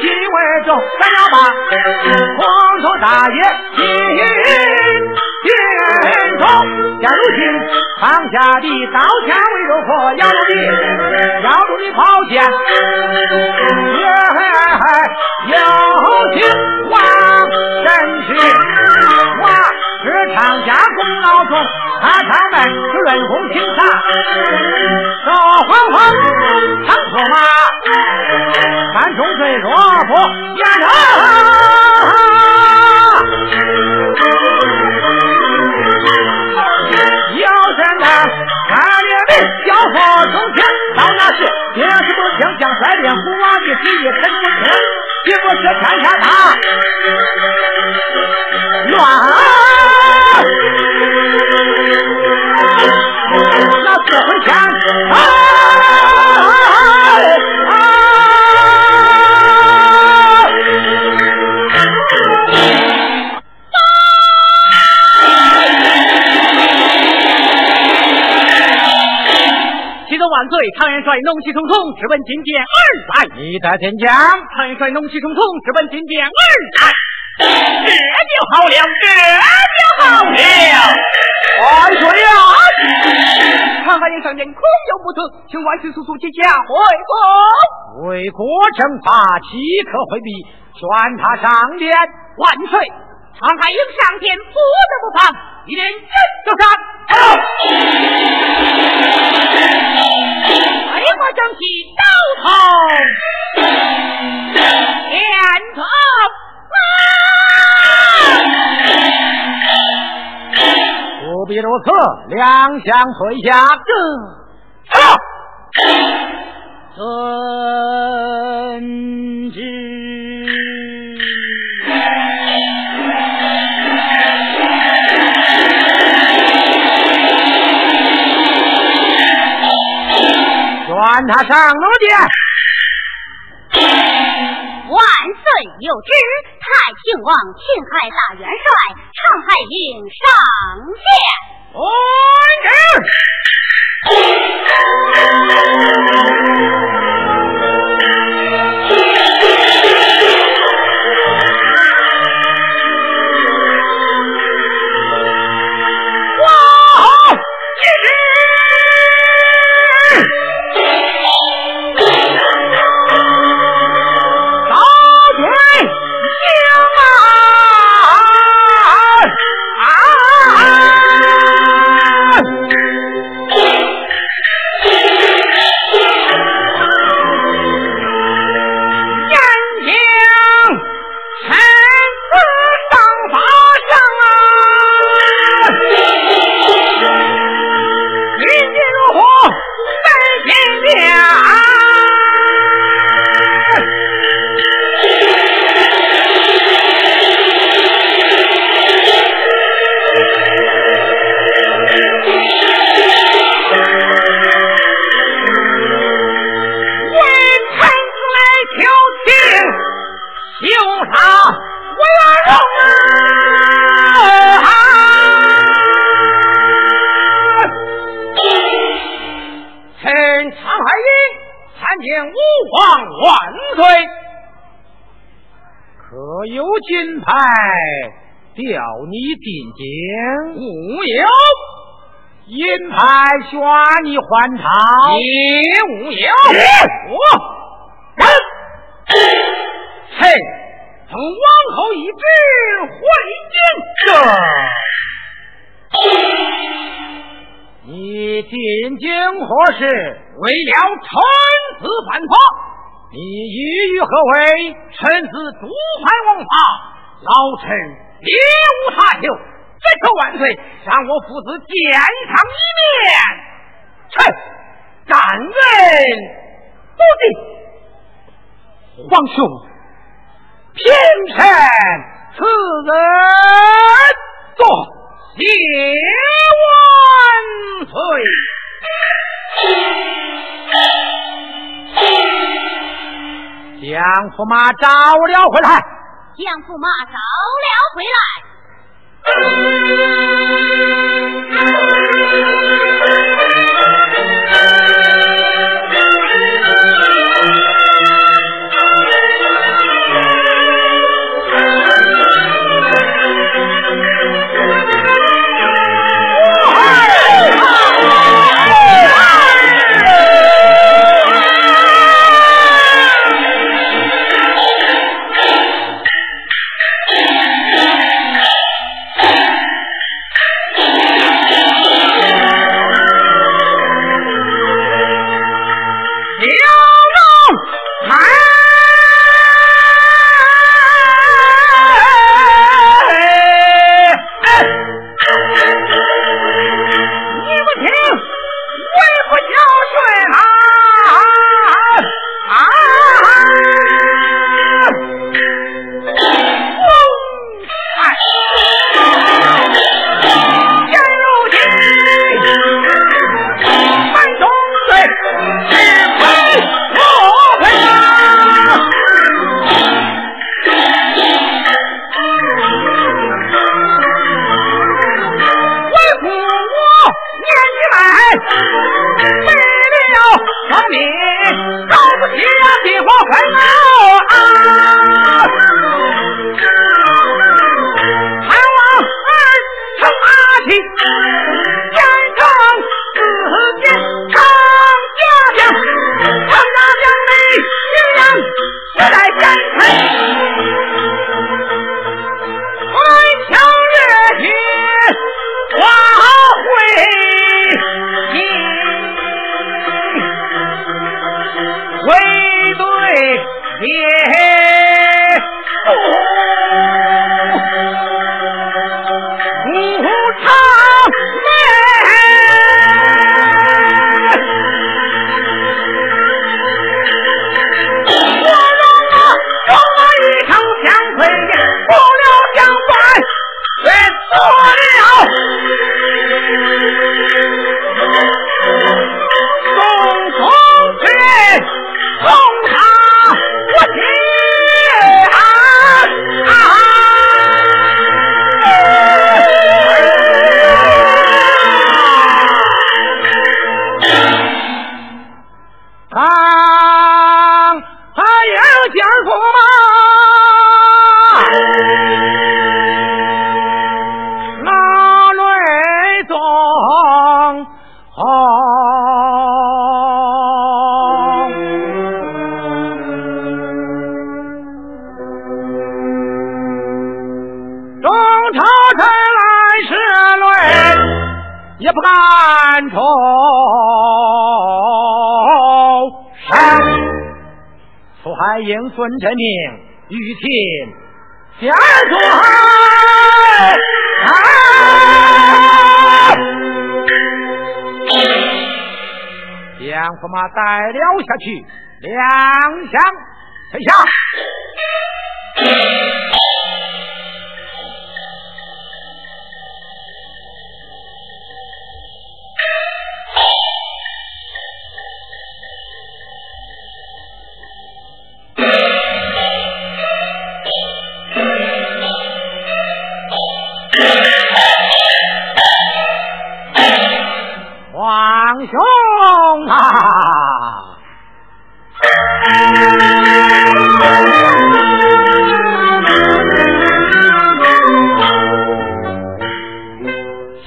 气为重，咱要把皇兄大爷心心中。现如今放下的刀枪为如何，要路的要路的宝剑，常家功劳重，他常在润红青茶，说黄黄长出马，山中最弱不言人。交火从前，到那时，兵士不听，将率领虎王的旨意，臣不听，岂不是天下大常元帅怒气冲冲，直奔金殿而来。你在天将，常元帅怒气冲冲，直奔金殿而来。这就好了，这就好了。万岁呀！常大人。上殿，空有不测？请万岁速速接驾回宫。为国正法，岂可回避？宣他上殿。万岁！常海英上殿，不得不防。一连人。就上。飞花正气，刀头连头不必如此，两相退下。遵旨。传他上路去。万岁有旨，太庆王钦海大元帅常海英上你进京，无有；银牌悬你还朝也无有，我臣臣奉王后懿旨回京。你进京何事？为了臣子犯法。你意欲何为？臣子独犯王法，老臣别无他求，只求万岁让我父子见上一面。臣感恩不尽，皇兄，平臣，此人坐谢万岁。将驸马找了回来，将驸马找了回来。迎孙成年于天下出啊！将驸马带了下去两相退下。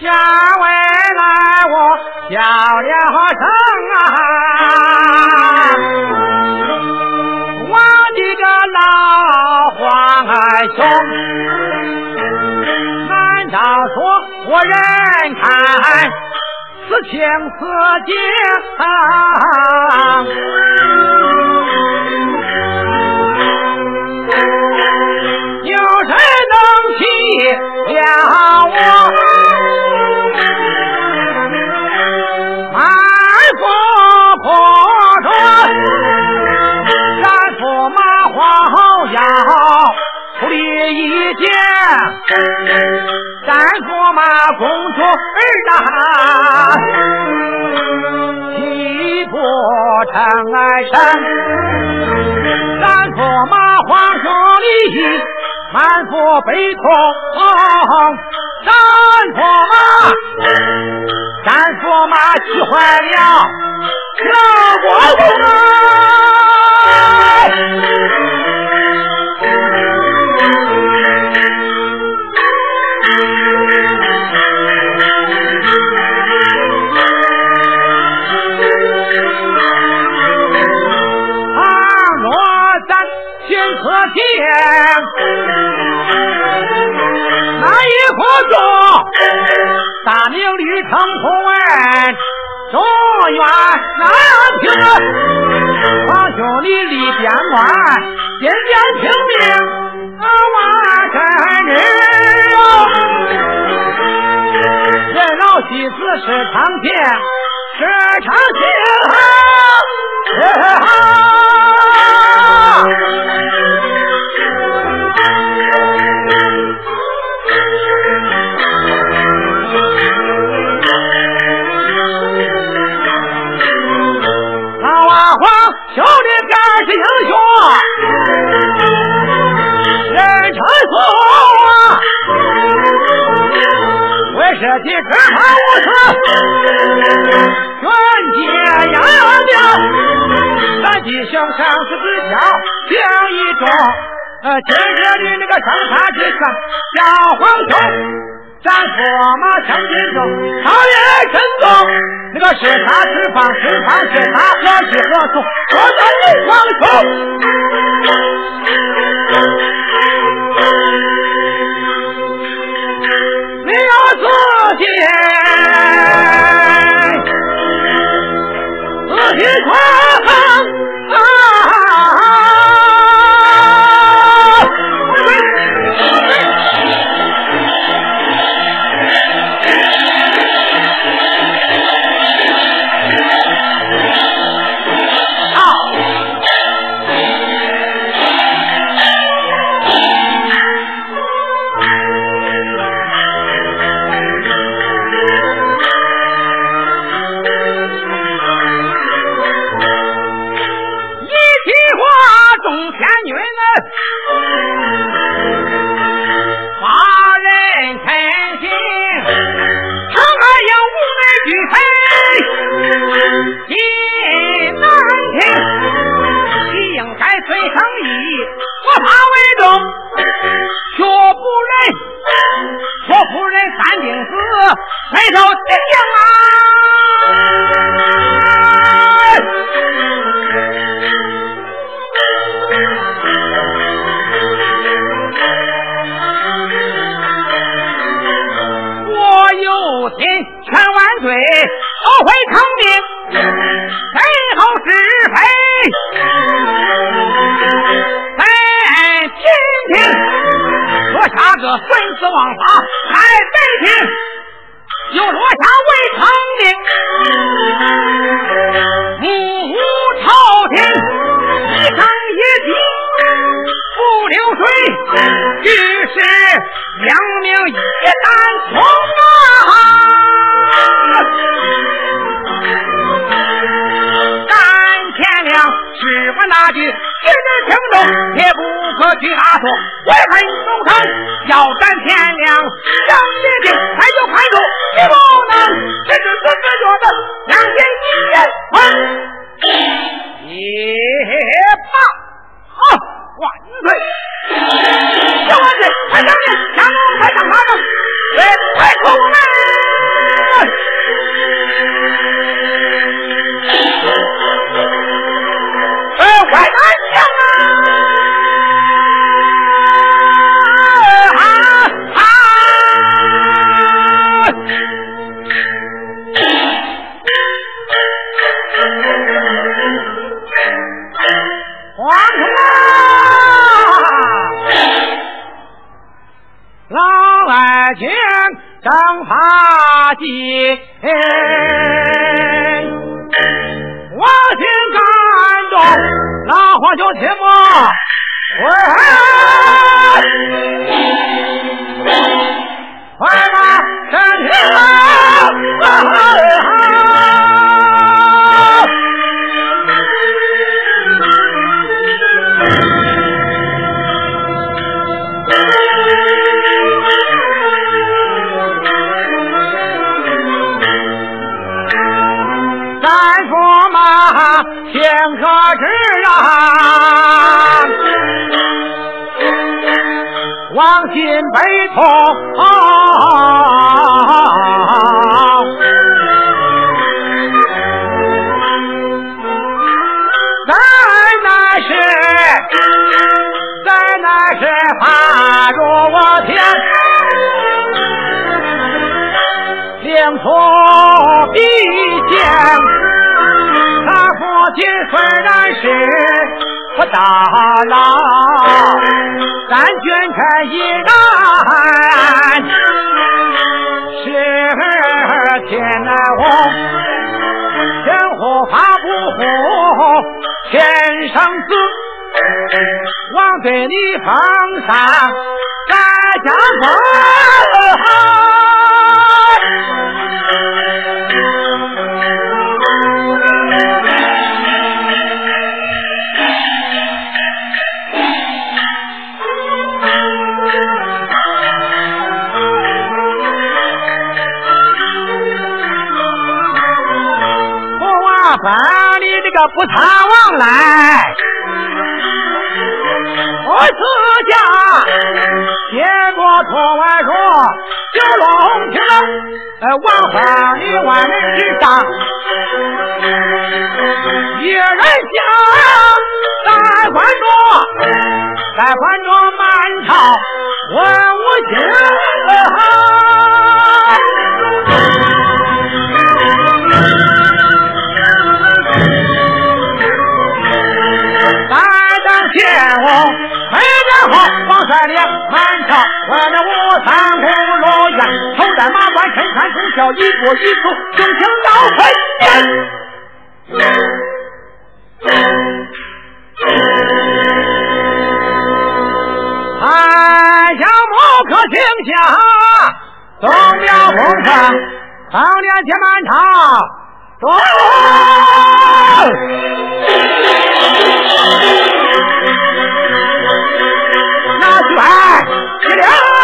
下回来我叫了声啊我的个老黄兄难道说我人才此情此景有谁能体谅我？咱驸马公主儿大，一步尘埃山。咱驸马黄晓丽满腹悲痛，咱驸马，咱驸马气坏了，老国公。可见那一棵树，大名绿城空中原南平，皇兄你立边关，肩边听命，万山人，人老妻子是长情，是长情。为社稷只怕无私，冤结压命。咱弟兄生死之交，情义重。今日的那个生杀之权，小皇兄。咱驮马前进走，朝野慎重。那个是他是方，是方是他，何去何从？我在你王中，天。抬头。的人人听懂，也不可去拉索。为非忠山，要占天亮，将爹爹快就快走，你不能这是哥哥觉得两天一人分。一罢，好万岁！小王子，快上殿，下龙台上爬上，为太公。我心感动那花椒切莫啊，往心悲痛。在那时，在那时怕着我天，领出笔剑。亲虽然是不大郎，但君臣依然是天难红，天护法不护天生子，王对你封赏在家中。不贪往来，我自家接过托外说九龙亭，呃，王花里万人之上，一人香，再换着，再换着满朝文武见我。没人好，王帅连满朝，我那武三公落雁，头戴马冠，身穿铜孝，一步一步，雄心要飞天。汉下木刻青下，东庙红上，当年接满朝，走。拿去吧起来